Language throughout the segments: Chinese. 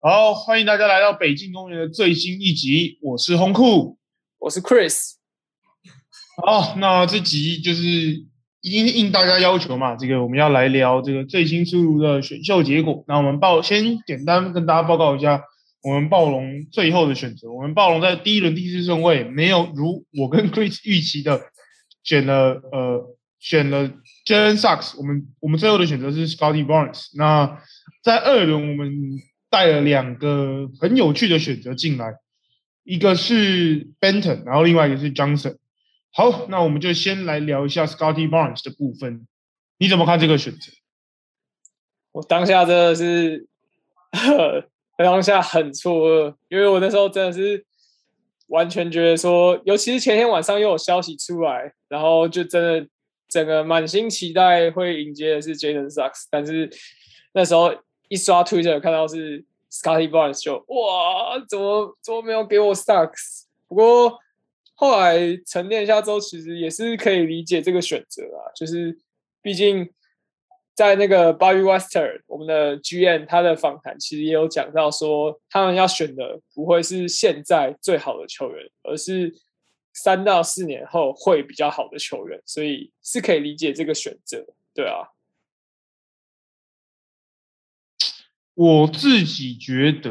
好，欢迎大家来到北京公园的最新一集，我是红酷，我是 Chris。好，那这集就是应应大家要求嘛，这个我们要来聊这个最新出炉的选秀结果。那我们报先简单跟大家报告一下，我们暴龙最后的选择。我们暴龙在第一轮第四顺位，没有如我跟 Chris 预期的选了呃选了 Jalen Sachs。我们我们最后的选择是 Scotty Barnes。那在二轮我们带了两个很有趣的选择进来，一个是 Benton，然后另外一个是 Johnson。好，那我们就先来聊一下 Scotty Barnes 的部分。你怎么看这个选择？我当下真的是，当下很错愕，因为我那时候真的是完全觉得说，尤其是前天晚上又有消息出来，然后就真的整个满心期待会迎接的是 Jaden Sucks，但是那时候一刷 Twitter 看到是 Scotty Barnes，就哇，怎么怎么没有给我 Sucks？不过。后来沉淀一下之后，其实也是可以理解这个选择啊。就是毕竟在那个 Bobby Wester 我们的 GM 他的访谈，其实也有讲到说，他们要选的不会是现在最好的球员，而是三到四年后会比较好的球员，所以是可以理解这个选择，对啊。我自己觉得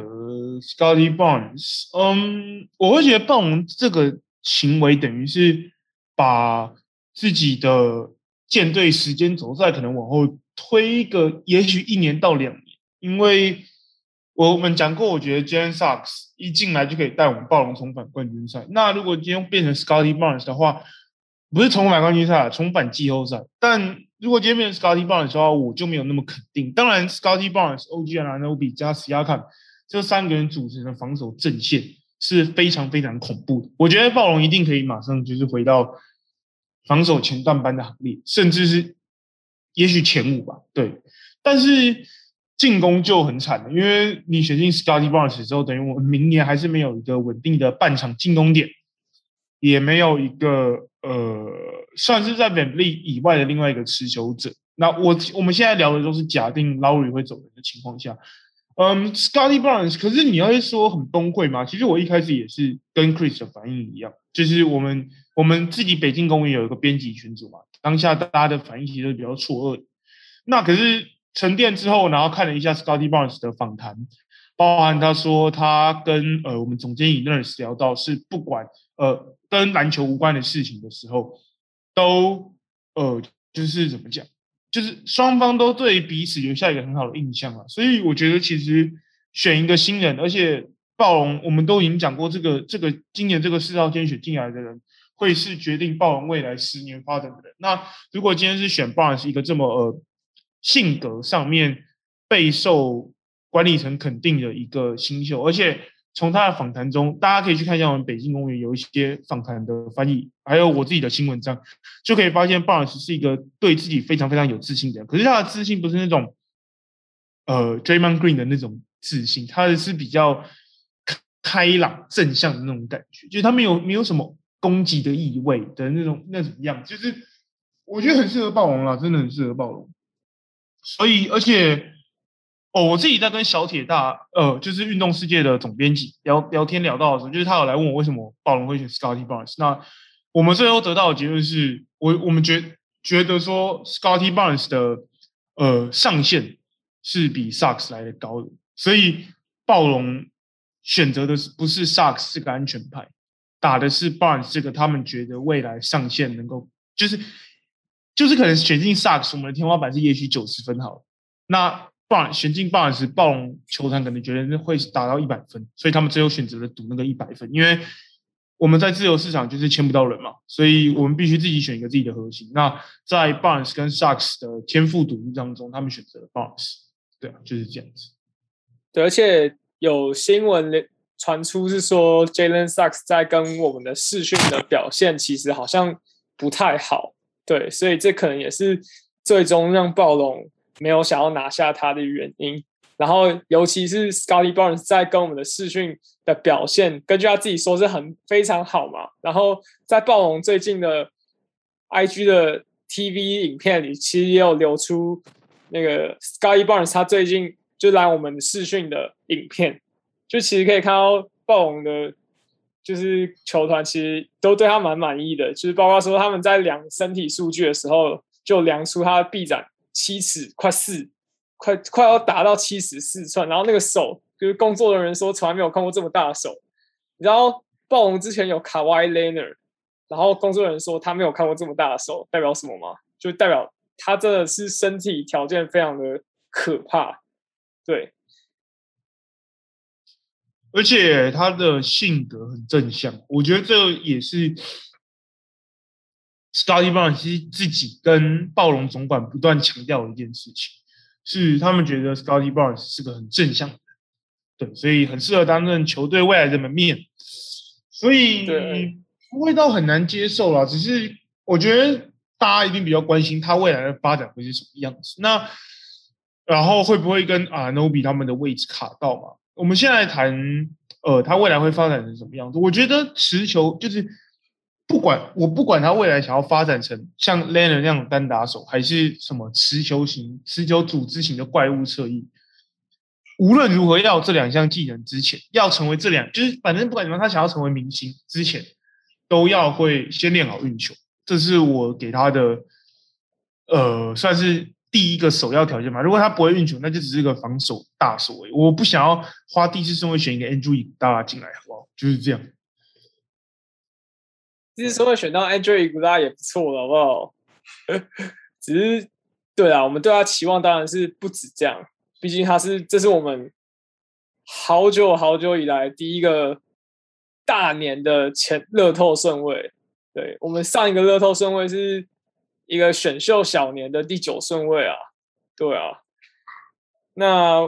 Scotty Barnes，嗯，我会觉得暴龙这个。行为等于是把自己的舰队时间轴再可能往后推一个，也许一年到两年，因为我们讲过，我觉得 Jalen Socks 一进来就可以带我们暴龙重返冠军赛。那如果今天变成 Scotty Barnes 的话，不是重返冠军赛，重返季后赛。但如果今天变成 Scotty Barnes 的话，我就没有那么肯定。当然，Scotty Barnes、OG 和 Nobi 加 s i a k a 这三个人组成的防守阵线。是非常非常恐怖的。我觉得暴龙一定可以马上就是回到防守前段班的行列，甚至是也许前五吧。对，但是进攻就很惨了，因为你选进 Scotty Barnes 之后，等于我明年还是没有一个稳定的半场进攻点，也没有一个呃，算是在本利以外的另外一个持球者。那我我们现在聊的都是假定 Lowry 会走人的情况下。嗯，Scotty Barnes，可是你要说很崩溃吗？其实我一开始也是跟 Chris 的反应一样，就是我们我们自己北京公园有一个编辑群组嘛，当下大家的反应其实比较错愕。那可是沉淀之后，然后看了一下 Scotty Barnes 的访谈，包含他说他跟呃我们总监以 Nurse 聊到，是不管呃跟篮球无关的事情的时候，都呃就是怎么讲？就是双方都对彼此留下一个很好的印象啊，所以我觉得其实选一个新人，而且暴龙我们都已经讲过，这个这个今年这个四号天选进来的人，会是决定暴龙未来十年发展的人。那如果今天是选暴龙是一个这么呃性格上面备受管理层肯定的一个新秀，而且。从他的访谈中，大家可以去看一下我们北京公园有一些访谈的翻译，还有我自己的新文章，就可以发现鲍尔斯是一个对自己非常非常有自信的人。可是他的自信不是那种，呃，Draymond Green 的那种自信，他的是比较开朗正向的那种感觉，就是他没有没有什么攻击的意味的那种那种样，就是我觉得很适合暴龙啦，真的很适合暴龙。所以，而且。哦，我自己在跟小铁大，呃，就是运动世界的总编辑聊聊天聊到的时候，就是他有来问我为什么暴龙会选 Scotty Barnes。那我们最后得到的结论是，我我们觉觉得说 Scotty Barnes 的呃上限是比 Sucks 来的高的，所以暴龙选择的是不是 Sucks 这个安全牌，打的是 Barnes 这个他们觉得未来上限能够就是就是可能选进 Sucks，我们的天花板是也许九十分好了，那。暴选进暴时，暴龙球团可能觉得会达到一百分，所以他们最后选择了赌那个一百分。因为我们在自由市场就是签不到人嘛，所以我们必须自己选一个自己的核心。那在 Barnes 跟 Sucks 的天赋赌注当中，他们选择了 Barnes。对啊，就是这样子。对，而且有新闻传出是说，Jalen Sucks 在跟我们的试训的表现其实好像不太好。对，所以这可能也是最终让暴龙。没有想要拿下他的原因，然后尤其是 Scotty Barnes 在跟我们的试训的表现，根据他自己说是很非常好嘛。然后在暴龙最近的 IG 的 TV 影片里，其实也有流出那个 Scotty Barnes 他最近就来我们试训的影片，就其实可以看到暴龙的，就是球团其实都对他蛮满意的，就是包括说他们在量身体数据的时候，就量出他的臂展七尺快四，快快要达到七十四寸，然后那个手就是工作人员说从来没有看过这么大的手，然后暴龙之前有卡哇伊 Laner，然后工作人员说他没有看过这么大的手，代表什么吗？就代表他真的是身体条件非常的可怕，对。而且他的性格很正向，我觉得这也是 Scotty Barnes 自己跟暴龙总管不断强调的一件事情，是他们觉得 Scotty Barnes 是个很正向的，对，所以很适合担任球队未来的门面，所以不会到很难接受了。只是我觉得大家一定比较关心他未来的发展会是什么样子。那然后会不会跟啊 Nobi 他们的位置卡到嘛？我们现在谈，呃，他未来会发展成什么样子？我觉得持球就是不管我不管他未来想要发展成像 l e n n 那样的单打手，还是什么持球型、持球组织型的怪物侧翼，无论如何要这两项技能之前，要成为这两，就是反正不管怎么，他想要成为明星之前，都要会先练好运球。这是我给他的，呃，算是。第一个首要条件嘛，如果他不会运球，那就只是一个防守大手。我不想要花第四顺位选一个 Andrew 大家进来，好不好？就是这样。其实说选到 Andrew 大家也不错了，好不好？只是对啊，我们对他期望当然是不止这样，毕竟他是这是我们好久好久以来第一个大年的前乐透顺位。对我们上一个乐透顺位是。一个选秀小年的第九顺位啊，对啊，那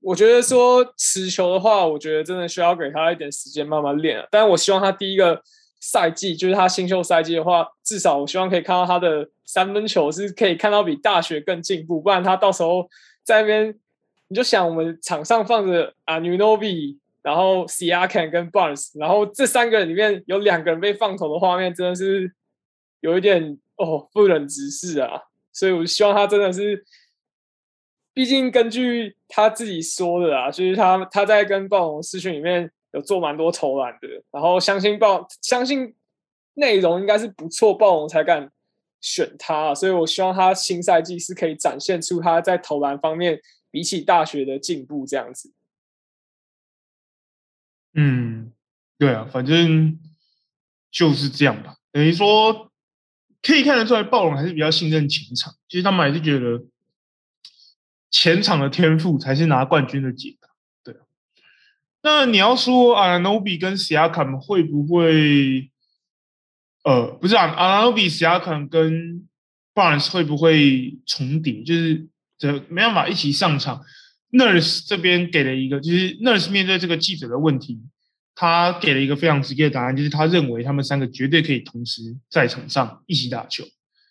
我觉得说持球的话，我觉得真的需要给他一点时间慢慢练啊。但我希望他第一个赛季，就是他新秀赛季的话，至少我希望可以看到他的三分球是可以看到比大学更进步，不然他到时候在那边，你就想我们场上放着啊 n o v i 然后 Siakam 跟 Barnes，然后这三个人里面有两个人被放投的画面，真的是有一点。哦，不忍直视啊！所以我希望他真的是，毕竟根据他自己说的啊，就是他他在跟暴龙私讯里面有做蛮多投篮的，然后相信暴相信内容应该是不错，暴龙才敢选他。所以我希望他新赛季是可以展现出他在投篮方面比起大学的进步这样子。嗯，对啊，反正就是这样吧，等于说。可以看得出来，暴龙还是比较信任前场。其实他们还是觉得前场的天赋才是拿冠军的解。那你要说阿诺比跟西亚坎会不会？呃，不是啊，阿诺比、西亚坎跟 Barnes 会不会重叠？就是这没办法一起上场。Nurse 这边给了一个，就是 Nurse 面对这个记者的问题。他给了一个非常直接的答案，就是他认为他们三个绝对可以同时在场上一起打球，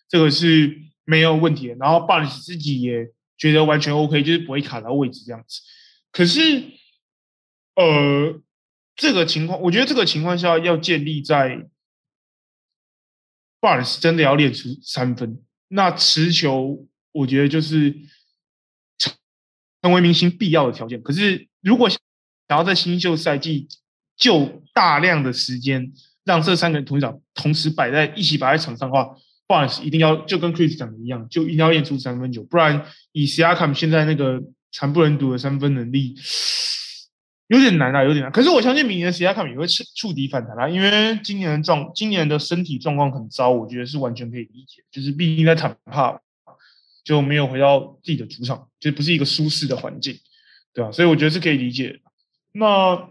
这个是没有问题的。然后 b a r n s 自己也觉得完全 OK，就是不会卡到位置这样子。可是，呃，这个情况，我觉得这个情况下要建立在 b a r n s 真的要练出三分，那持球，我觉得就是成为明星必要的条件。可是，如果想要在新秀赛季，就大量的时间让这三个人同场同时摆在一起摆在场上的话，不好意思，一定要就跟 Chris 讲的一样，就一定要练出三分球，不然以 Siakam 现在那个惨不忍睹的三分能力，有点难啊，有点难。可是我相信明年 Siakam 也会触底反弹啦，因为今年的状今年的身体状况很糟，我觉得是完全可以理解。就是毕竟在坦帕就没有回到自己的主场，就不是一个舒适的环境，对吧？所以我觉得是可以理解。那。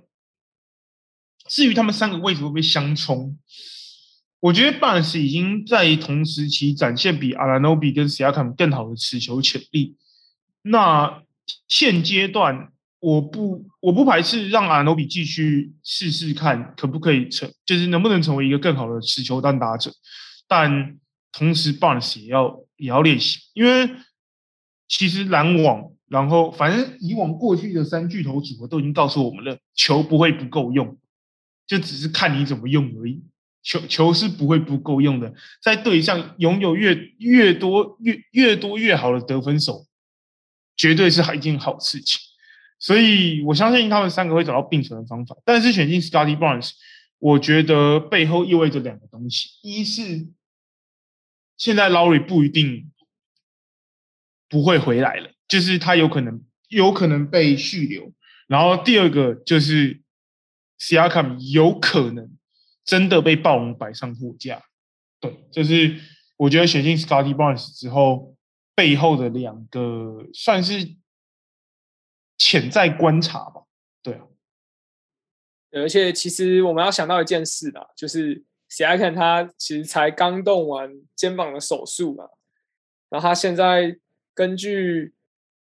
至于他们三个位置会不会相冲，我觉得 Barnes 已经在同时期展现比 Alanobi 跟 Siakam 更好的持球潜力。那现阶段我不我不排斥让阿诺比继续试试看可不可以成，就是能不能成为一个更好的持球单打者。但同时，Bounce 也要也要练习，因为其实篮网，然后反正以往过去的三巨头组合都已经告诉我们了，球不会不够用。就只是看你怎么用而已，球球是不会不够用的。在队上拥有越越多越越多越好的得分手，绝对是还一件好事情。所以我相信他们三个会找到并存的方法。但是选进 Scotty Barnes，我觉得背后意味着两个东西：一是现在 Laurie 不一定不会回来了，就是他有可能有可能被续留；然后第二个就是 Siakam 有可能真的被暴龙摆上货架。对，就是我觉得选进 Scotty Barnes 之后，背后的两个算是潜在观察吧。对啊，而且其实我们要想到一件事啊，就是 s i a k a n 他其实才刚动完肩膀的手术嘛，然后他现在根据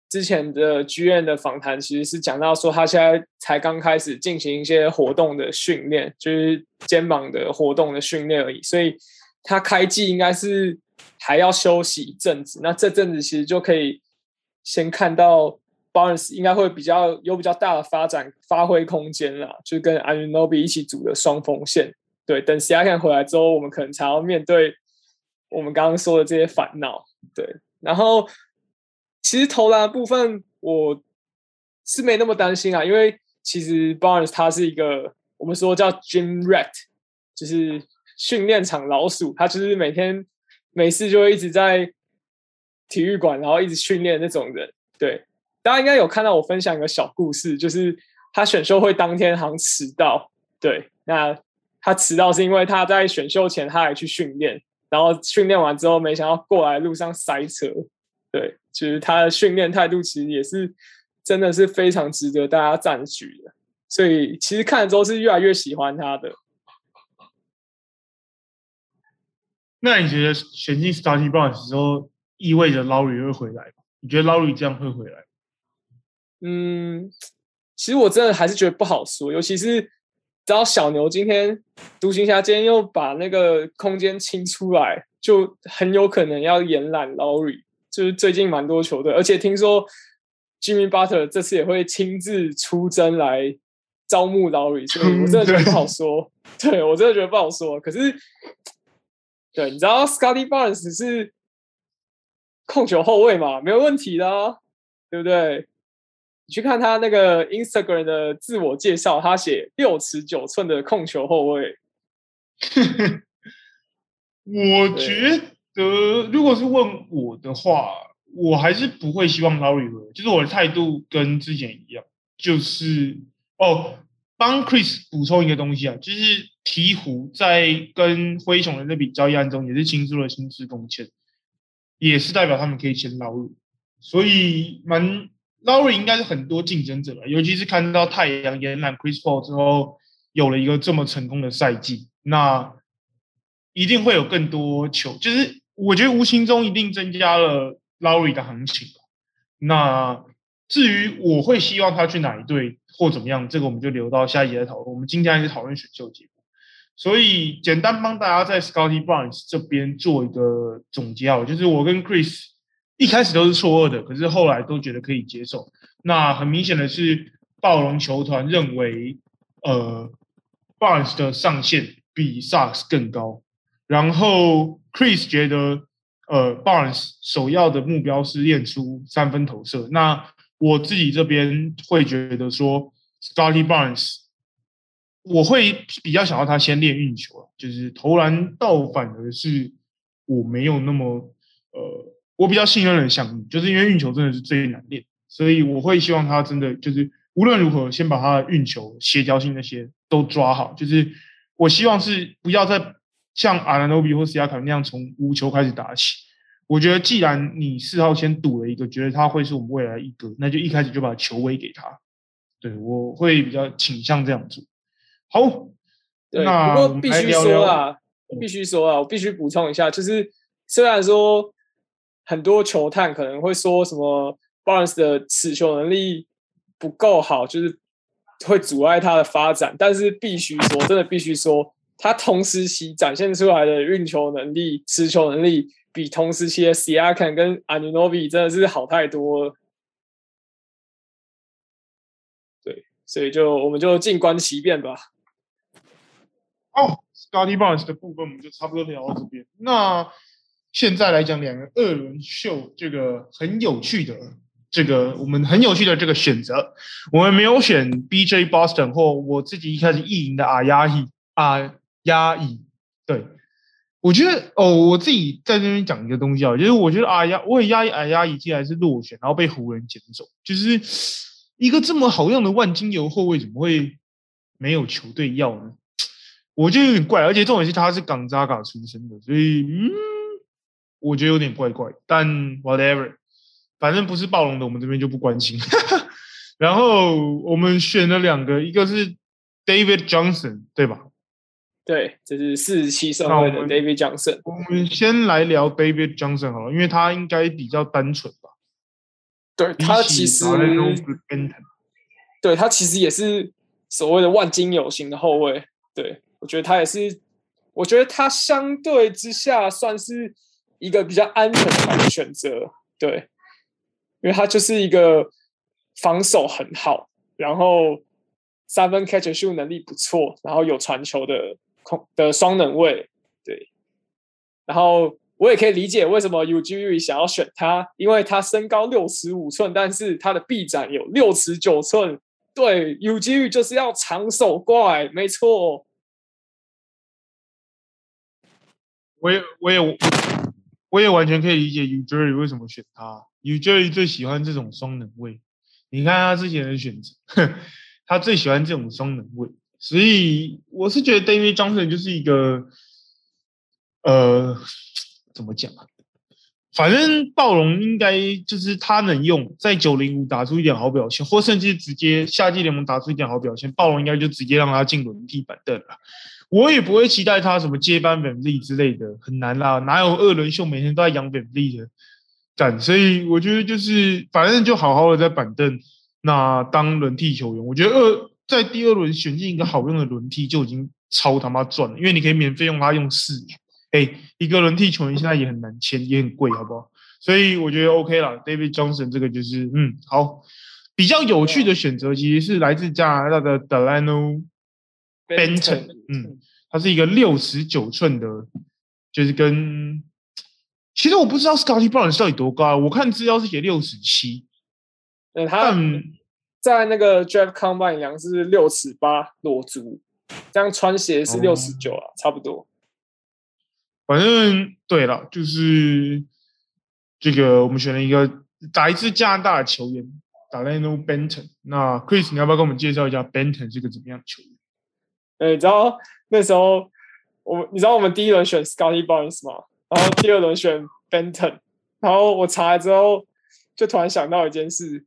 之前的剧院的访谈，其实是讲到说他现在才刚开始进行一些活动的训练，就是肩膀的活动的训练而已，所以。他开季应该是还要休息一阵子，那这阵子其实就可以先看到 Barnes 应该会比较有比较大的发展发挥空间了，就跟 Anunobi 一起组的双锋线。对，等 s i a k a 回来之后，我们可能才要面对我们刚刚说的这些烦恼。对，然后其实投篮部分我是没那么担心啊，因为其实 Barnes 他是一个我们说叫 Gym Rat，就是。训练场老鼠，他就是每天没事就会一直在体育馆，然后一直训练那种人。对，大家应该有看到我分享一个小故事，就是他选秀会当天好像迟到。对，那他迟到是因为他在选秀前他还去训练，然后训练完之后没想到过来路上塞车。对，就是他的训练态度其实也是真的是非常值得大家赞许的。所以其实看了之后是越来越喜欢他的。那你觉得选进 Starting Box 之后，意味着 Laurie 会回来吗？你觉得 Laurie 这样会回来？嗯，其实我真的还是觉得不好说，尤其是只要小牛今天独行侠今天又把那个空间清出来，就很有可能要延揽 Laurie。就是最近蛮多球队，而且听说 Jimmy Butler 这次也会亲自出征来招募 Laurie，所以我真的觉得不好说。对我真的觉得不好说，可是。对，你知道 Scotty Barnes 是控球后卫嘛？没有问题的，对不对？你去看他那个 Instagram 的自我介绍，他写六尺九寸的控球后卫。我觉得，如果是问我的话，我还是不会希望 Laurie 回，就是我的态度跟之前一样，就是哦。帮 Chris 补充一个东西啊，就是鹈鹕在跟灰熊的那笔交易案中，也是倾注了薪资贡献，也是代表他们可以先捞入，所以蛮 Laurie 应该是很多竞争者了，尤其是看到太阳延揽 Chris Paul 之后，有了一个这么成功的赛季，那一定会有更多球，就是我觉得无形中一定增加了 Laurie 的行情。那至于我会希望他去哪一队？或怎么样，这个我们就留到下一节来讨论。我们今天还是讨论选秀节目，所以简单帮大家在 Scotty Barnes 这边做一个总结啊，就是我跟 Chris 一开始都是错愕的，可是后来都觉得可以接受。那很明显的是，暴龙球团认为，呃，Barnes 的上限比 Sucks 更高，然后 Chris 觉得，呃，Barnes 首要的目标是练出三分投射。那我自己这边会觉得说，Scotty Barnes，我会比较想要他先练运球就是投篮倒反而是我没有那么，我比较信任的项目，就是因为运球真的是最难练，所以我会希望他真的就是无论如何先把他的运球协调性那些都抓好，就是我希望是不要再像阿兰诺比或斯亚卡那样从无球开始打起。我觉得，既然你四号先赌了一个，觉得他会是我们未来一哥，那就一开始就把球威给他。对我会比较倾向这样做。好，对，不过必须说啊，必须说啊，我必须补充一下，就是虽然说很多球探可能会说什么 Barnes 的持球能力不够好，就是会阻碍他的发展，但是必须说，真的必须说，他同时期展现出来的运球能力、持球能力。比同时期的 Siakan 跟 Anunoby 真的是好太多了，对，所以就我们就静观其变吧。哦，Scotty Barnes 的部分我们就差不多聊到这边。那现在来讲两个二轮秀这个很有趣的这个我们很有趣的这个选择，我们没有选 BJ Boston 或我自己一开始意淫的阿亚伊阿亚伊。对，我觉得哦，我自己在这边讲一个东西啊，就是我觉得阿亚我也压抑阿亚伊竟然是落选，然后被湖人捡走，就是一个这么好用的万金油后卫怎么会没有球队要呢？我觉得有点怪，而且重点是他是港扎嘎出身的，所以嗯，我觉得有点怪怪。但 whatever，反正不是暴龙的，我们这边就不关心。然后我们选了两个，一个是 David Johnson，对吧？对，这是四十七顺位的 David Johnson。我们先来聊 David Johnson 好了，因为他应该比较单纯吧？对他其实，对他其实也是所谓的万金有型的后卫，对。我觉得他也是，我觉得他相对之下算是一个比较安全的选择，对，因为他就是一个防守很好，然后三分 catch shoot 能力不错，然后有传球的空的双能位，对，然后我也可以理解为什么 UGU 想要选他，因为他身高六尺五寸，但是他的臂展有六尺九寸，对，UGU 就是要长手怪，没错。我也我也我也完全可以理解 U Jerry 为什么选他。U Jerry 最喜欢这种双能位，你看他之前的选择，他最喜欢这种双能位，所以我是觉得 David Johnson 就是一个，呃，怎么讲啊？反正暴龙应该就是他能用在九零五打出一点好表现，或甚至直接夏季联盟打出一点好表现，暴龙应该就直接让他进轮替板凳了。我也不会期待他什么接班本利之类的，很难啦，哪有二轮秀每天都在养本利的干？所以我觉得就是反正就好好的在板凳那当轮替球员，我觉得二在第二轮选进一个好用的轮替就已经超他妈赚了，因为你可以免费用他用四年。哎，一个轮替球员现在也很难签，也很贵，好不好？所以我觉得 OK 了，David Johnson 这个就是嗯好，比较有趣的选择其实是来自加拿大的 Delano。Benton，嗯，他是一个六十九寸的，就是跟，其实我不知道 Scotty Barnes 到底多高，我看资料是写六十七，嗯，他在那个 Draft Combine 量是六尺八裸足，这样穿鞋是六十九啊，差不多。反正对了，就是这个我们选了一个打一支加拿大的球员，打 Leno Benton。那 Chris，你要不要跟我们介绍一下 Benton 是个怎么样的球员？哎，你知道那时候我，你知道我们第一轮选 Scotty Barnes 吗？然后第二轮选 Benton，然后我查了之后，就突然想到一件事，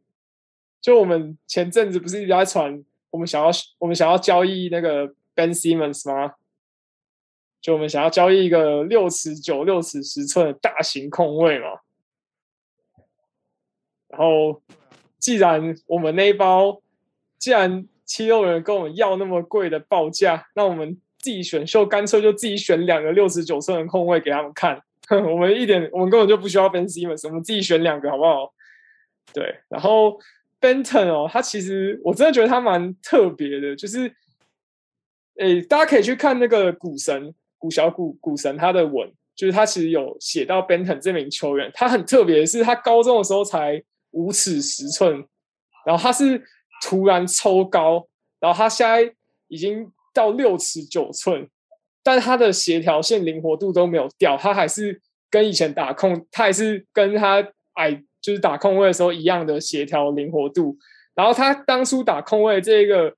就我们前阵子不是一直在传，我们想要我们想要交易那个 Ben Simmons 吗？就我们想要交易一个六尺九、六尺十寸的大型控卫嘛。然后，既然我们那一包，既然七六人跟我们要那么贵的报价，那我们自己选秀干脆就自己选两个六十九寸的空位给他们看。我们一点，我们根本就不需要 Ben Simmons，我们自己选两个好不好？对，然后 Benton 哦，他其实我真的觉得他蛮特别的，就是，诶，大家可以去看那个股神股小股股神他的文，就是他其实有写到 Benton 这名球员，他很特别是，他高中的时候才五尺十寸，然后他是。突然抽高，然后他现在已经到六尺九寸，但他的协调性、灵活度都没有掉，他还是跟以前打控，他还是跟他矮，就是打控位的时候一样的协调灵活度。然后他当初打控位这一个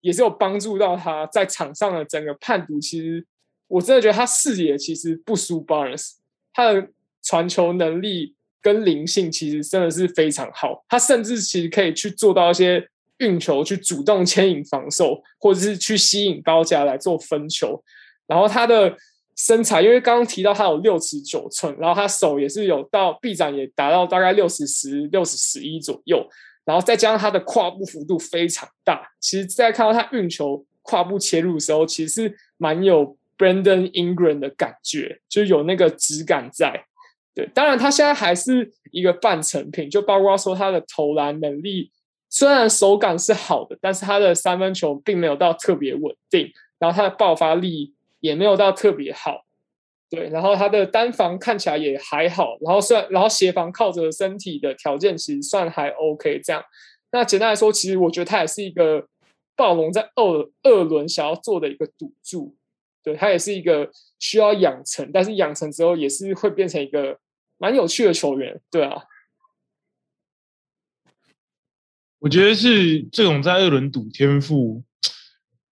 也是有帮助到他在场上的整个判读。其实我真的觉得他视野其实不输 Barnes，他的传球能力。跟灵性其实真的是非常好，他甚至其实可以去做到一些运球，去主动牵引防守，或者是去吸引高价来做分球。然后他的身材，因为刚刚提到他有六尺九寸，然后他手也是有到臂展也达到大概六十十六十十一左右，然后再加上他的跨步幅度非常大。其实，在看到他运球跨步切入的时候，其实是蛮有 Brandon Ingram 的感觉，就有那个质感在。对，当然他现在还是一个半成品，就包括说他的投篮能力，虽然手感是好的，但是他的三分球并没有到特别稳定，然后他的爆发力也没有到特别好。对，然后他的单防看起来也还好，然后算，然后协防靠着身体的条件其实算还 OK 这样。那简单来说，其实我觉得他也是一个暴龙在二二轮想要做的一个赌注。对他也是一个需要养成，但是养成之后也是会变成一个蛮有趣的球员。对啊，我觉得是这种在二轮赌天赋，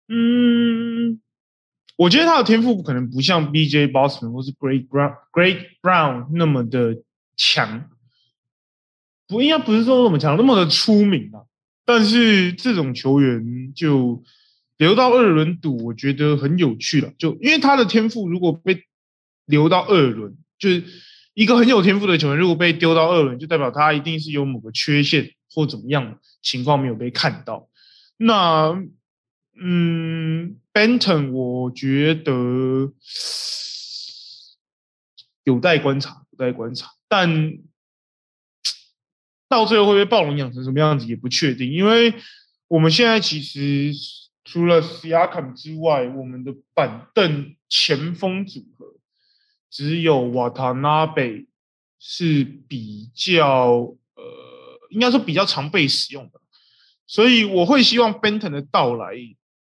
嗯，我觉得他的天赋可能不像 B.J. Boston 或是 Great Brown Great Brown 那么的强，不应该不是说那么强，那么的出名啊。但是这种球员就。留到二轮赌，我觉得很有趣了。就因为他的天赋，如果被留到二轮，就是一个很有天赋的球员，如果被丢到二轮，就代表他一定是有某个缺陷或怎么样情况没有被看到。那，嗯，Benton，我觉得有待观察，有待观察。但到最后会被暴龙养成什么样子也不确定，因为我们现在其实。除了 Siakam 之外，我们的板凳前锋组合只有瓦塔纳贝是比较呃，应该说比较常被使用的，所以我会希望 Benton 的到来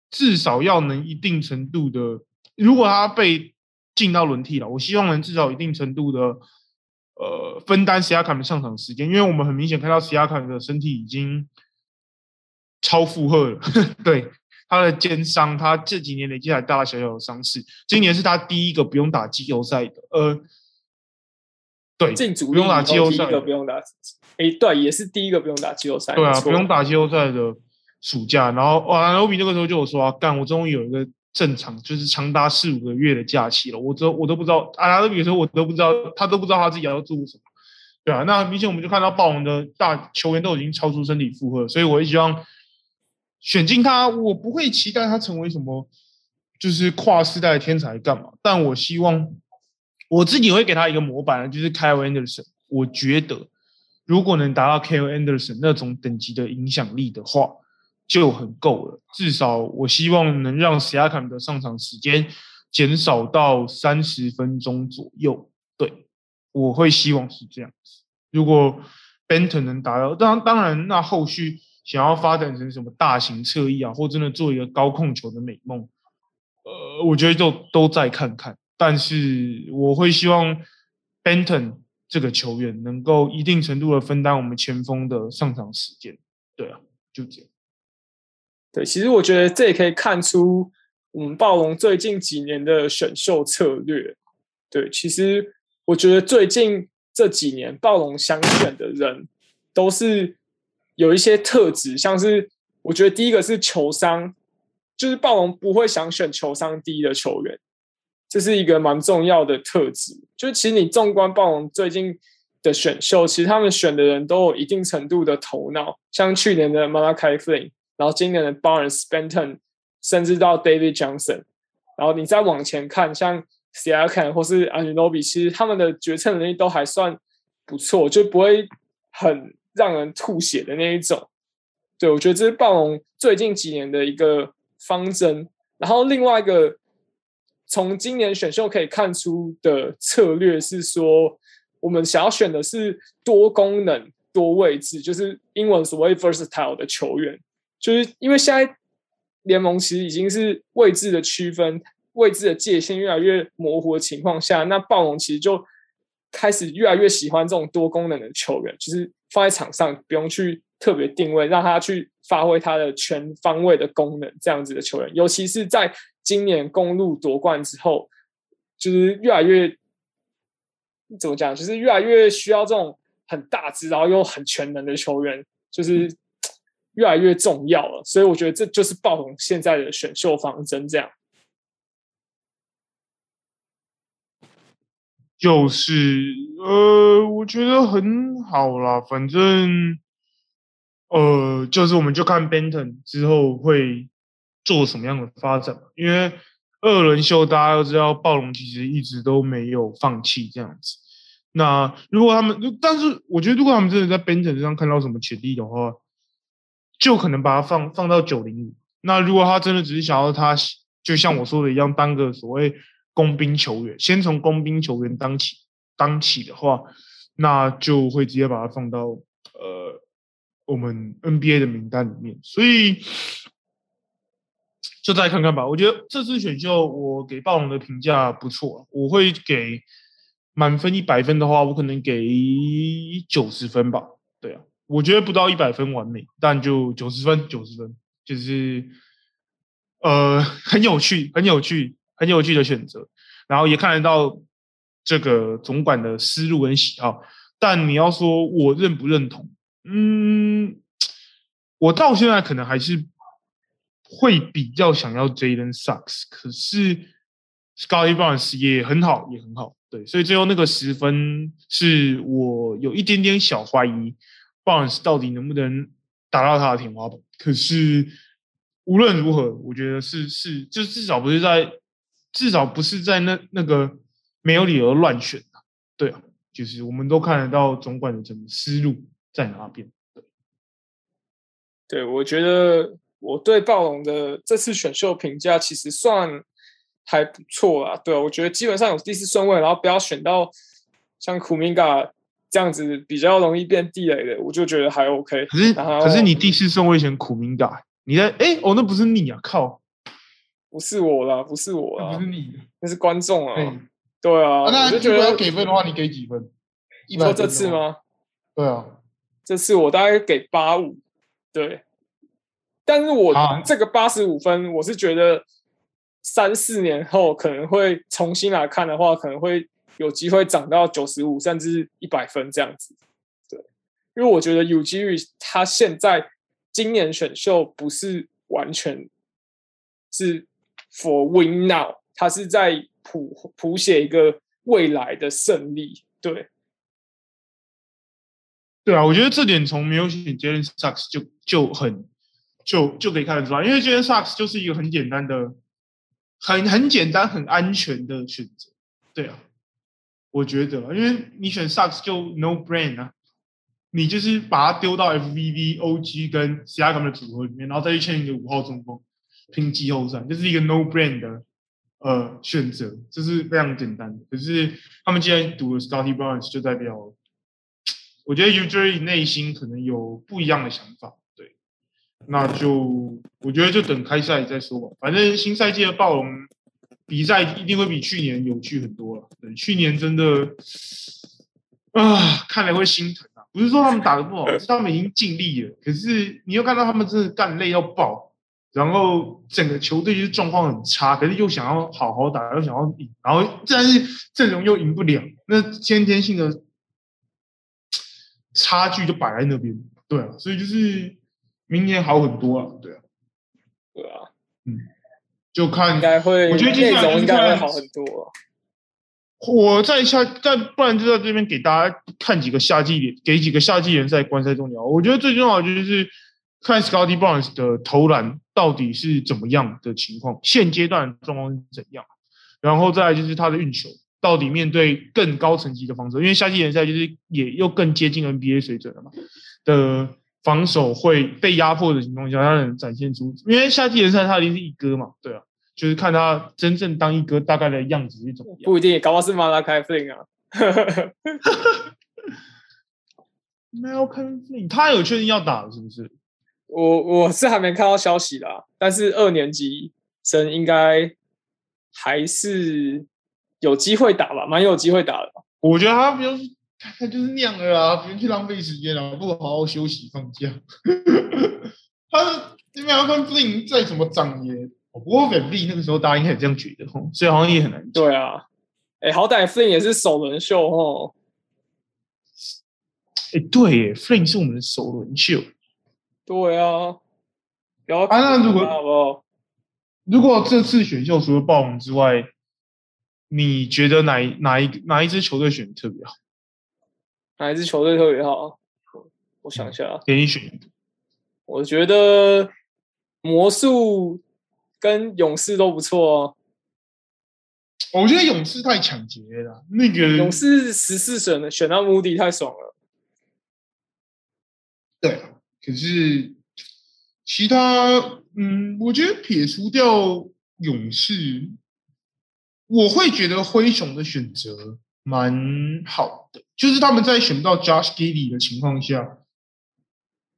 至少要能一定程度的，如果他被进到轮替了，我希望能至少一定程度的呃分担 Siakam 的上场时间，因为我们很明显看到 Siakam 的身体已经超负荷了，对。他的肩伤，他这几年累积来大大小小的伤势。今年是他第一个不用打季后赛的，呃，对，不用打季后赛，不用打。哎，对，也是第一个不用打季后赛。对啊，不用打季后赛的暑假。然后，哇，罗比那个时候就有说，啊干，我终于有一个正常，就是长达四五个月的假期了。我都我都不知道，阿拉德比说，我都不知道，他都不知道他自己要做什么。对啊，那明显我们就看到暴龙的大球员都已经超出身体负荷，所以我也希望。选进他，我不会期待他成为什么，就是跨世代天才干嘛？但我希望我自己会给他一个模板，就是 Kyle Anderson。我觉得如果能达到 Kyle Anderson 那种等级的影响力的话，就很够了。至少我希望能让 Siakam 的上场时间减少到三十分钟左右。对，我会希望是这样子。如果 Benton 能达到，当当然，那后续。想要发展成什么大型侧翼啊，或真的做一个高控球的美梦，呃，我觉得就都再看看。但是我会希望 Benton 这个球员能够一定程度的分担我们前锋的上场时间。对啊，就这样。对，其实我觉得这也可以看出我们暴龙最近几年的选秀策略。对，其实我觉得最近这几年暴龙想选的人都是。有一些特质，像是我觉得第一个是球商，就是暴龙不会想选球商低的球员，这是一个蛮重要的特质。就其实你纵观暴龙最近的选秀，其实他们选的人都有一定程度的头脑，像去年的 Malachi Flynn，然后今年的 Barnes Benton，甚至到 David Johnson，然后你再往前看，像 Siakam 或是 a n g e l o b i 其实他们的决策能力都还算不错，就不会很。让人吐血的那一种，对我觉得这是暴龙最近几年的一个方针。然后另外一个从今年选秀可以看出的策略是说，我们想要选的是多功能、多位置，就是英文所谓 versatile 的球员。就是因为现在联盟其实已经是位置的区分、位置的界限越来越模糊的情况下，那暴龙其实就开始越来越喜欢这种多功能的球员，就是。放在场上不用去特别定位，让他去发挥他的全方位的功能，这样子的球员，尤其是在今年公路夺冠之后，就是越来越怎么讲，就是越来越需要这种很大只，然后又很全能的球员，就是越来越重要了。所以我觉得这就是暴龙现在的选秀方针，这样。就是呃，我觉得很好啦。反正呃，就是我们就看 Benton 之后会做什么样的发展因为二轮秀大家都知道，暴龙其实一直都没有放弃这样子。那如果他们，但是我觉得如果他们真的在 Benton 上看到什么潜力的话，就可能把它放放到九零五。那如果他真的只是想要他，就像我说的一样，当个所谓。工兵球员，先从工兵球员当起当起的话，那就会直接把他放到呃我们 NBA 的名单里面，所以就再看看吧。我觉得这次选秀我给暴龙的评价不错，我会给满分一百分的话，我可能给九十分吧。对啊，我觉得不到一百分完美，但就九十分，九十分就是呃很有趣，很有趣。很有趣的选择，然后也看得到这个总管的思路跟喜好。但你要说我认不认同，嗯，我到现在可能还是会比较想要 Jalen Sucks，可是 Scotty Barnes 也很好，也很好。对，所以最后那个十分是我有一点点小怀疑 Barnes 到底能不能达到他的天花板。可是无论如何，我觉得是是，就至少不是在。至少不是在那那个没有理由乱选的，对啊，就是我们都看得到总管的整个思路在哪边。对，我觉得我对暴龙的这次选秀评价其实算还不错啦。对，我觉得基本上有第四顺位，然后不要选到像库明嘎这样子比较容易变地雷的，我就觉得还 OK。可是可是你第四顺位选苦明嘎，你在哎哦，那不是你啊，靠！不是我啦，不是我啦，不是你，那是观众啊。对啊，那你觉得要给分的话，你给几分？你说这次吗？对啊，这次我大概给八五。对，但是我这个八十五分，我是觉得三四年后可能会重新来看的话，可能会有机会涨到九十五，甚至一百分这样子。对，因为我觉得有机遇，他现在今年选秀不是完全是。For win now，他是在谱谱写一个未来的胜利。对，对啊，我觉得这点从没有选 Jalen Sucks 就就很就就可以看得出来，因为 Jalen Sucks 就是一个很简单的、很很简单、很安全的选择。对啊，我觉得，因为你选 Sucks 就 No Brain 啊，你就是把它丢到 FVV、OG 跟 c a 他们的组合里面，然后再去签一个五号中锋。拼季后赛就是一个 no brand 的呃选择，这是非常简单的。可是他们既然赌了 Scotty Barnes，就代表我觉得 Usually 内心可能有不一样的想法。对，那就我觉得就等开赛再说吧。反正新赛季的暴龙比赛一定会比去年有趣很多了。对，去年真的啊，看来会心疼啊。不是说他们打的不好，是他们已经尽力了。可是你又看到他们真的干累要爆。然后整个球队就是状况很差，可是又想要好好打，又想要赢，然后但是阵容又赢不了，那先天性的差距就摆在那边，对啊，所以就是明年好很多啊，对啊，对啊，嗯，就看应该会，我觉得内容应该会好很多。我在下，但不然就在这边给大家看几个夏季，给几个夏季联赛观赛重要。我觉得最重要的就是。看 Scotty Barnes 的投篮到底是怎么样的情况，现阶段状况是怎样，然后再就是他的运球到底面对更高层级的防守，因为夏季联赛就是也又更接近 NBA 水准了嘛，的防守会被压迫的情况下，他能展现出，因为夏季联赛他一定是一哥嘛，对啊，就是看他真正当一哥大概的样子是怎么样，不一定，搞不好是马拉开 Flin 啊，Mal k Flin，他有确定要打是不是？我我是还没看到消息啦，但是二年级生应该还是有机会打吧，蛮有机会打的。我觉得他不用，他就是那样的啦，不用去浪费时间了，不如好好休息放假。他的这边要看 Flin 再怎么涨也，不过 f l 那个时候大家应该也这样觉得吼，所以好像也很难。对啊，哎，好歹 Flin 也是首轮秀哦。哎，对，Flin 是我们的首轮秀。对啊，啊，那如果如果这次选秀除了暴龙之外，你觉得哪哪一哪一支球队选特别好？哪一支球队特别好？我想一下，给你选一个。我觉得魔术跟勇士都不错。我觉得勇士太抢劫了，那个勇士十四选的选到穆迪太爽了。对。可是，其他，嗯，我觉得撇除掉勇士，我会觉得灰熊的选择蛮好的，就是他们在选不到 Josh g i d d y 的情况下，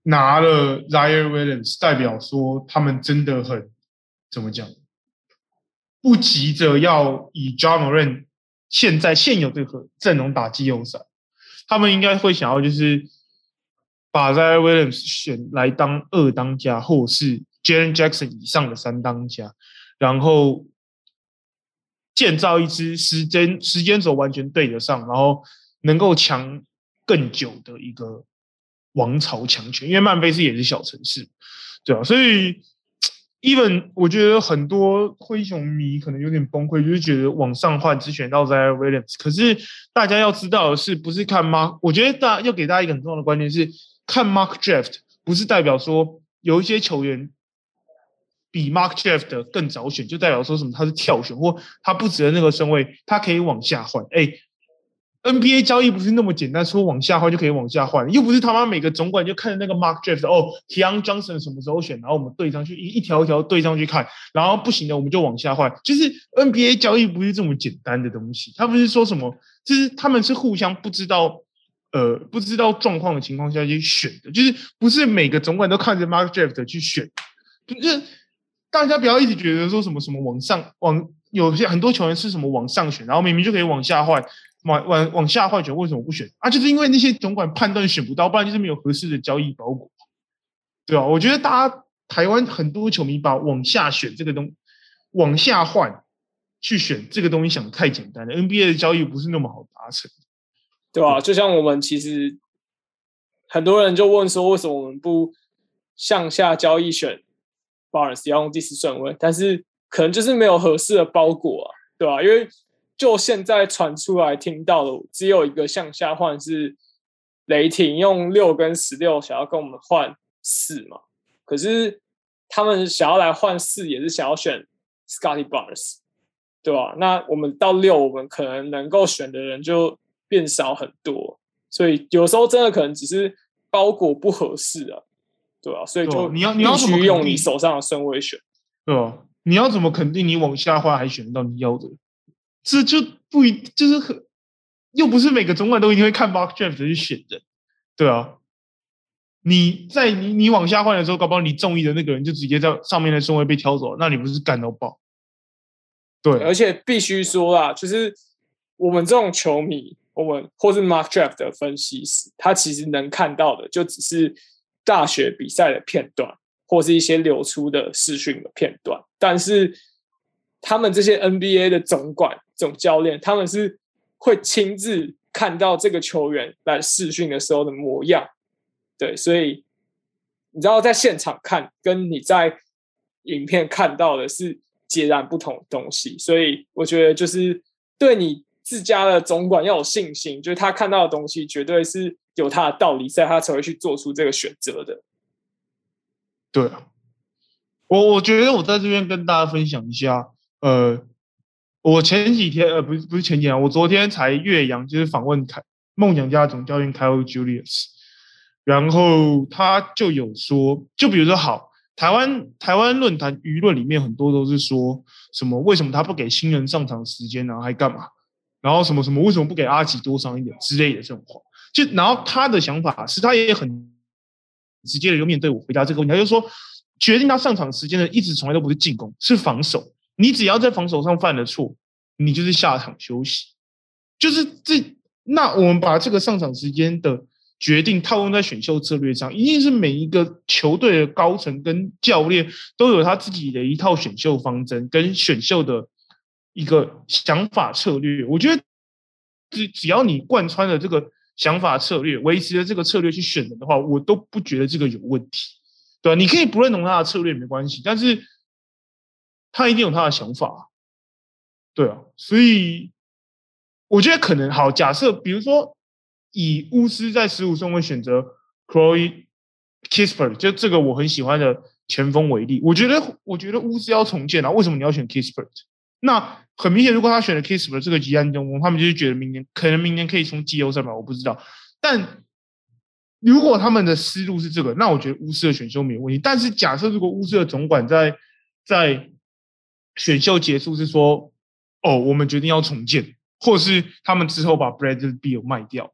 拿了 Zaire Williams，代表说他们真的很怎么讲，不急着要以 John Moran 现在现有这个阵容打季后赛，他们应该会想要就是把 Zion Williams 选来当二当家，或是 Jaren Jackson 以上的三当家，然后。建造一支时间时间轴完全对得上，然后能够强更久的一个王朝强权，因为曼菲斯也是小城市，对啊，所以 even 我觉得很多灰熊迷可能有点崩溃，就是觉得往上换只选到在 Williams，可是大家要知道的是，不是看吗我觉得大要给大家一个很重要的观念是，看 Mark Draft 不是代表说有一些球员。比 Mark Jeff 的更早选，就代表说什么？他是跳选，或他不值得那个身位，他可以往下换。哎，NBA 交易不是那么简单，说往下换就可以往下换，又不是他妈每个总管就看着那个 Mark Jeff 哦 t i a n Johnson 什么时候选，然后我们对上去一一条一条对上去看，然后不行的我们就往下换。就是 NBA 交易不是这么简单的东西，他不是说什么，就是他们是互相不知道，呃，不知道状况的情况下去选的，就是不是每个总管都看着 Mark Jeff 去选，就是。大家不要一直觉得说什么什么往上往有些很多球员是什么往上选，然后明明就可以往下换，往往往下换选，为什么不选啊？就是因为那些总管判断选不到，不然就是没有合适的交易包裹，对吧？我觉得大家台湾很多球迷把往下选这个东往下换去选这个东西想的太简单了。NBA 的交易不是那么好达成，对吧？就像我们其实很多人就问说，为什么我们不向下交易选？Barnes 要用第四顺位，但是可能就是没有合适的包裹啊，对吧？因为就现在传出来听到的，只有一个向下换是雷霆用六跟十六想要跟我们换四嘛，可是他们想要来换四，也是想要选 Scotty Barnes，对吧？那我们到六，我们可能能够选的人就变少很多，所以有时候真的可能只是包裹不合适啊。对啊，所以就你要你要必须用你手上的顺位选，对吧？你要怎么肯定你往下换还选得到你要的？这就不一，就是很又不是每个总管都一定会看 box draft 去选的，对啊。你在你你往下换的时候，搞不好你中意的那个人就直接在上面的顺位被挑走，那你不是干到爆？对，而且必须说啊，就是我们这种球迷，我们或是 Mark Draft 的分析师，他其实能看到的就只是。大学比赛的片段，或是一些流出的视讯的片段，但是他们这些 NBA 的总管、总教练，他们是会亲自看到这个球员来试训的时候的模样。对，所以你知道，在现场看跟你在影片看到的是截然不同的东西。所以我觉得，就是对你自家的总管要有信心，就是他看到的东西绝对是。有他的道理，在他才会去做出这个选择的。对啊，我我觉得我在这边跟大家分享一下，呃，我前几天呃，不是不是前几天，我昨天才岳阳就是访问凯梦想家总教练凯尔 Julius，然后他就有说，就比如说好，台湾台湾论坛舆论里面很多都是说什么，为什么他不给新人上场时间呢？还干嘛？然后什么什么，为什么不给阿吉多上一点之类的这种话。就然后他的想法是，他也很直接的就面对我回答这个问题，他就说，决定他上场时间的一直从来都不是进攻，是防守。你只要在防守上犯了错，你就是下场休息。就是这，那我们把这个上场时间的决定套用在选秀策略上，一定是每一个球队的高层跟教练都有他自己的一套选秀方针跟选秀的一个想法策略。我觉得只只要你贯穿了这个。想法策略维持了这个策略去选人的话，我都不觉得这个有问题，对吧？你可以不认同他的策略没关系，但是他一定有他的想法，对啊。所以我觉得可能好。假设比如说以巫师在十五顺位选择 c r o y Kisper，就这个我很喜欢的前锋为例，我觉得我觉得巫师要重建啊，为什么你要选 Kispert？那很明显，如果他选了 Kiss 的这个吉安中锋，他们就是觉得明年可能明年可以从季后赛吧，我不知道。但如果他们的思路是这个，那我觉得巫师的选秀没有问题。但是假设如果巫师的总管在在选秀结束是说哦，我们决定要重建，或是他们之后把 Bradley Beal 卖掉，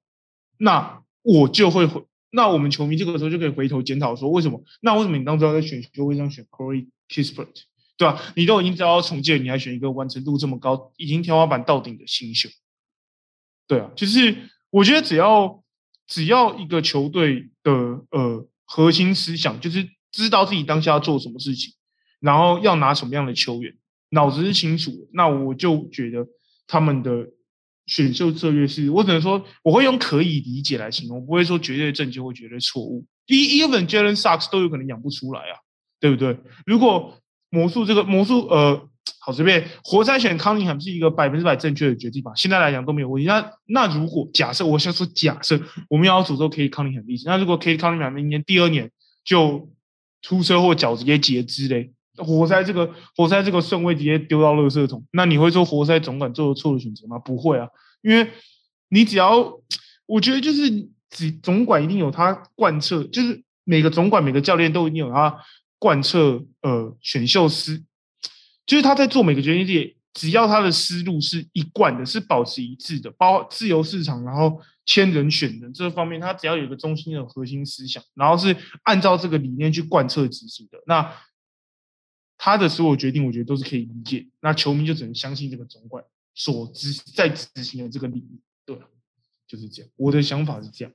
那我就会回，那我们球迷这个时候就可以回头检讨说，为什么？那为什么你当初要在选秀会上选 Corey Kispert，对吧？你都已经知道要重建，你还选一个完成度这么高、已经天花板到顶的新秀？对啊，就是我觉得只要只要一个球队的呃核心思想，就是知道自己当下要做什么事情，然后要拿什么样的球员，脑子是清楚，那我就觉得他们的选秀策略是，我只能说我会用可以理解来形容，不会说绝对正确或绝对错误。Even Jalen Sucks 都有可能养不出来啊，对不对？如果魔术这个魔术呃。好，随便活塞选康宁汉是一个百分之百正确的决定吧？现在来讲都没有问题。那那如果假设，我先说假设，我们要诅咒 K 康宁汉例子，那如果 K 康宁汉明年第二年就出车祸脚直接截肢嘞，活塞这个活塞这个顺位直接丢到垃圾桶，那你会说活塞总管做了错的选择吗？不会啊，因为你只要我觉得就是只总管一定有他贯彻，就是每个总管每个教练都一定有他贯彻呃选秀思。就是他在做每个决定时，只要他的思路是一贯的，是保持一致的，包括自由市场，然后签人选人这方面，他只要有一个中心的核心思想，然后是按照这个理念去贯彻执行的，那他的所有决定，我觉得都是可以理解。那球迷就只能相信这个总管所执在执行的这个理念，对，就是这样。我的想法是这样。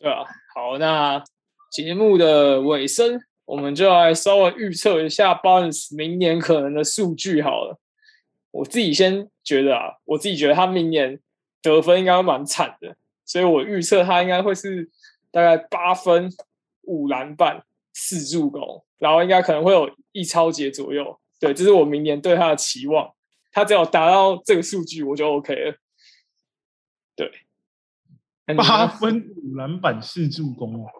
对啊，好，那节目的尾声。我们就来稍微预测一下 Barnes 明年可能的数据好了。我自己先觉得啊，我自己觉得他明年得分应该会蛮惨的，所以我预测他应该会是大概八分、五篮板、四助攻，然后应该可能会有一超节左右。对，这是我明年对他的期望。他只要达到这个数据，我就 OK 了。对，八分、五篮板、四助攻啊。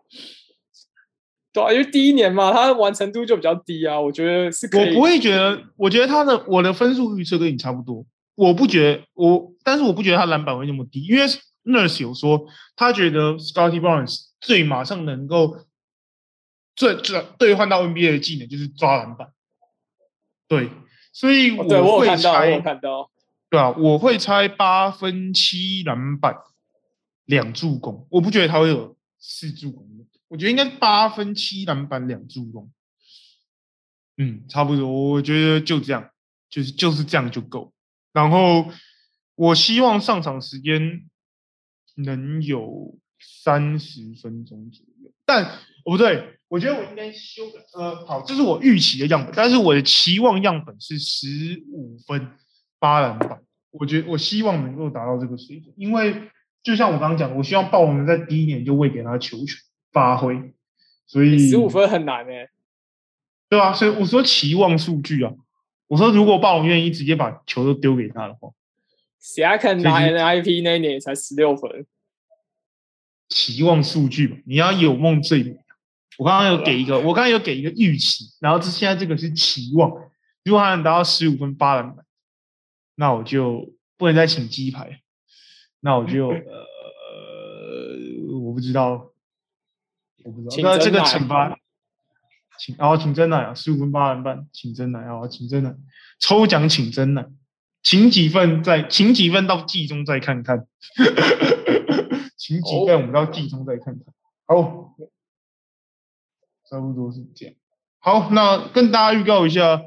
对啊，因为第一年嘛，他完成度就比较低啊。我觉得是可以。我不会觉得，我觉得他的我的分数预测跟你差不多。我不觉得我，但是我不觉得他篮板会那么低，因为 Nurse 有说他觉得 Scotty Barnes 最马上能够最最兑换到 NBA 的技能就是抓篮板。对，所以我会猜，我看到，对啊，我会猜八分七篮板两助攻。我不觉得他会有四助攻。我觉得应该八分七篮板两助攻，嗯，差不多。我觉得就这样，就是就是这样就够。然后我希望上场时间能有三十分钟左右。但哦不对，我觉得我应该修呃好，这是我预期的样本，但是我的期望样本是十五分八篮板。我觉得我希望能够达到这个水准，因为就像我刚刚讲，我希望暴龙在第一年就喂给他球权。发挥，所以十五分很难诶，对啊，所以我说期望数据啊，我说如果暴龙愿意直接把球都丢给他的话，谁肯拿 NIP 那一年才十六分？期望数据嘛，你要有梦最美。我刚刚有给一个，我刚刚有给一个预期，然后这现在这个是期望，如果他能达到十五分八篮板，那我就不能再请鸡排，那我就呃，我不知道。我不知道，那这个惩罚，请然后请真奶啊，十五分八人半，请真奶啊，请真奶，抽奖请真奶，请几份再请几份到季中再看看，请几份我们到季中再看看，好，差不多是这样。好，那跟大家预告一下，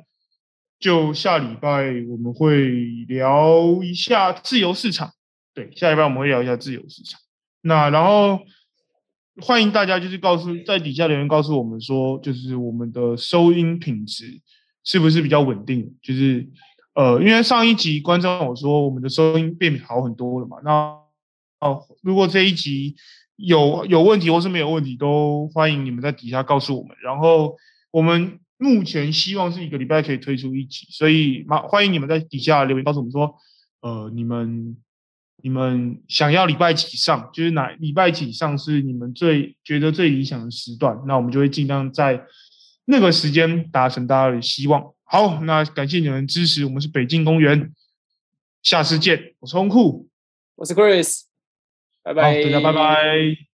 就下礼拜我们会聊一下自由市场，对，下礼拜我们会聊一下自由市场，那然后。欢迎大家，就是告诉在底下留言告诉我们说，就是我们的收音品质是不是比较稳定？就是呃，因为上一集观众我说我们的收音变好很多了嘛。那哦，如果这一集有有问题或是没有问题，都欢迎你们在底下告诉我们。然后我们目前希望是一个礼拜可以推出一集，所以麻欢迎你们在底下留言告诉我们说，呃，你们。你们想要礼拜几上，就是哪礼拜几上是你们最觉得最理想的时段，那我们就会尽量在那个时间达成大家的希望。好，那感谢你们支持，我们是北京公园，下次见。我是红酷，我是 Chris，拜拜，大家拜拜。